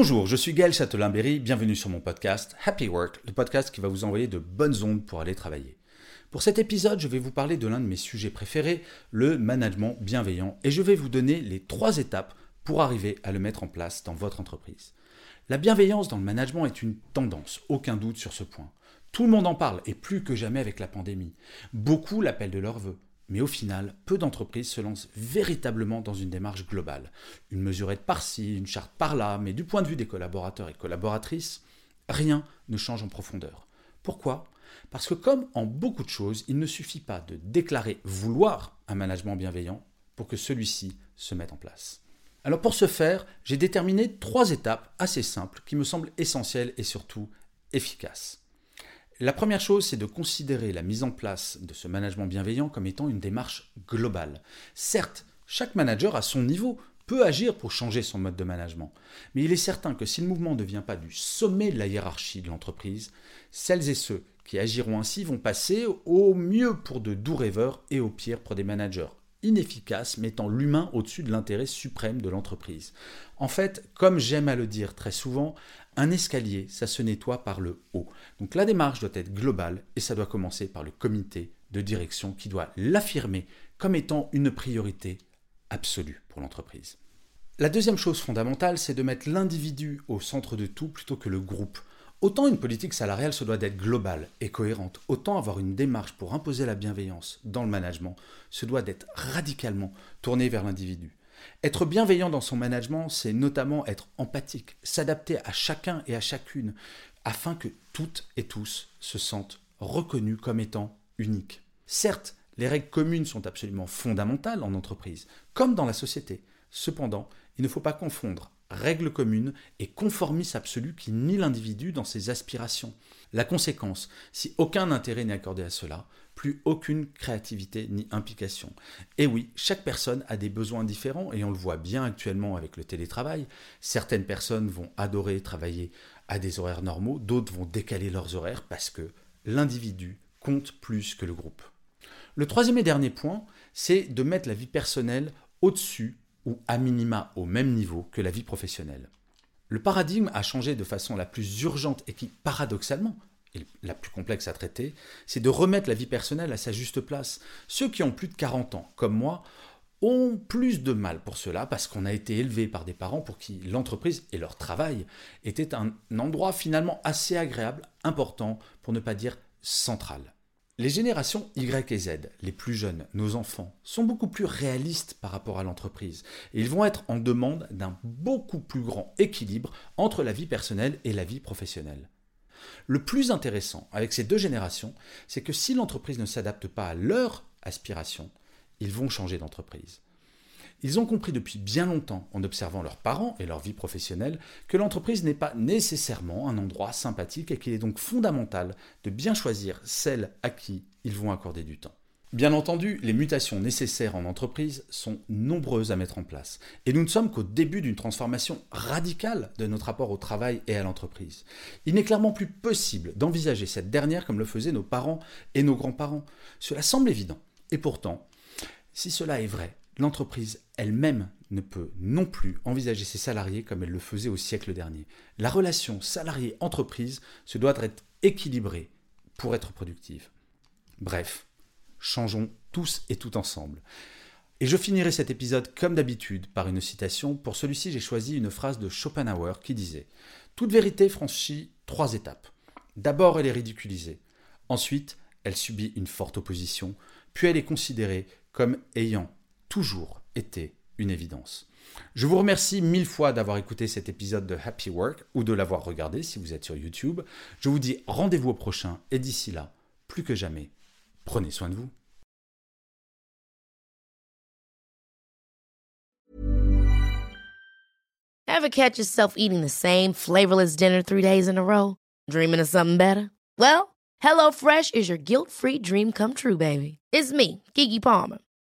Bonjour, je suis Gaël Châtelain-Berry, bienvenue sur mon podcast Happy Work, le podcast qui va vous envoyer de bonnes ondes pour aller travailler. Pour cet épisode, je vais vous parler de l'un de mes sujets préférés, le management bienveillant, et je vais vous donner les trois étapes pour arriver à le mettre en place dans votre entreprise. La bienveillance dans le management est une tendance, aucun doute sur ce point. Tout le monde en parle, et plus que jamais avec la pandémie. Beaucoup l'appellent de leur vœu. Mais au final, peu d'entreprises se lancent véritablement dans une démarche globale. Une mesurette par-ci, une charte par-là, mais du point de vue des collaborateurs et collaboratrices, rien ne change en profondeur. Pourquoi? Parce que comme en beaucoup de choses, il ne suffit pas de déclarer vouloir un management bienveillant pour que celui-ci se mette en place. Alors pour ce faire, j'ai déterminé trois étapes assez simples qui me semblent essentielles et surtout efficaces. La première chose, c'est de considérer la mise en place de ce management bienveillant comme étant une démarche globale. Certes, chaque manager à son niveau peut agir pour changer son mode de management. Mais il est certain que si le mouvement ne vient pas du sommet de la hiérarchie de l'entreprise, celles et ceux qui agiront ainsi vont passer au mieux pour de doux rêveurs et au pire pour des managers inefficaces mettant l'humain au-dessus de l'intérêt suprême de l'entreprise. En fait, comme j'aime à le dire très souvent, un escalier, ça se nettoie par le haut. Donc la démarche doit être globale et ça doit commencer par le comité de direction qui doit l'affirmer comme étant une priorité absolue pour l'entreprise. La deuxième chose fondamentale, c'est de mettre l'individu au centre de tout plutôt que le groupe. Autant une politique salariale se doit d'être globale et cohérente, autant avoir une démarche pour imposer la bienveillance dans le management se doit d'être radicalement tourné vers l'individu. Être bienveillant dans son management, c'est notamment être empathique, s'adapter à chacun et à chacune, afin que toutes et tous se sentent reconnus comme étant uniques. Certes, les règles communes sont absolument fondamentales en entreprise, comme dans la société. Cependant, il ne faut pas confondre règle commune et conformisme absolu qui nie l'individu dans ses aspirations. La conséquence, si aucun intérêt n'est accordé à cela, plus aucune créativité ni implication. Et oui, chaque personne a des besoins différents et on le voit bien actuellement avec le télétravail. Certaines personnes vont adorer travailler à des horaires normaux, d'autres vont décaler leurs horaires parce que l'individu compte plus que le groupe. Le troisième et dernier point, c'est de mettre la vie personnelle au-dessus ou à minima au même niveau que la vie professionnelle. Le paradigme a changé de façon la plus urgente et qui, paradoxalement, est la plus complexe à traiter, c'est de remettre la vie personnelle à sa juste place. Ceux qui ont plus de 40 ans, comme moi, ont plus de mal pour cela parce qu'on a été élevé par des parents pour qui l'entreprise et leur travail étaient un endroit finalement assez agréable, important, pour ne pas dire central. Les générations Y et Z, les plus jeunes, nos enfants, sont beaucoup plus réalistes par rapport à l'entreprise. Ils vont être en demande d'un beaucoup plus grand équilibre entre la vie personnelle et la vie professionnelle. Le plus intéressant avec ces deux générations, c'est que si l'entreprise ne s'adapte pas à leurs aspirations, ils vont changer d'entreprise. Ils ont compris depuis bien longtemps, en observant leurs parents et leur vie professionnelle, que l'entreprise n'est pas nécessairement un endroit sympathique et qu'il est donc fondamental de bien choisir celle à qui ils vont accorder du temps. Bien entendu, les mutations nécessaires en entreprise sont nombreuses à mettre en place, et nous ne sommes qu'au début d'une transformation radicale de notre rapport au travail et à l'entreprise. Il n'est clairement plus possible d'envisager cette dernière comme le faisaient nos parents et nos grands-parents. Cela semble évident, et pourtant, si cela est vrai, l'entreprise elle-même ne peut non plus envisager ses salariés comme elle le faisait au siècle dernier. La relation salarié-entreprise se doit être équilibrée pour être productive. Bref, changeons tous et tout ensemble. Et je finirai cet épisode comme d'habitude par une citation. Pour celui-ci, j'ai choisi une phrase de Schopenhauer qui disait ⁇ Toute vérité franchit trois étapes. D'abord, elle est ridiculisée. Ensuite, elle subit une forte opposition. Puis elle est considérée comme ayant toujours été une évidence. Je vous remercie mille fois d'avoir écouté cet épisode de Happy Work ou de l'avoir regardé si vous êtes sur YouTube. Je vous dis rendez-vous au prochain et d'ici là, plus que jamais, prenez soin de vous. Ever catch yourself eating the same flavorless dinner three days in a row? Dreaming of something better? Well, HelloFresh is your guilt-free dream come true, baby. It's me, Kiki Palmer.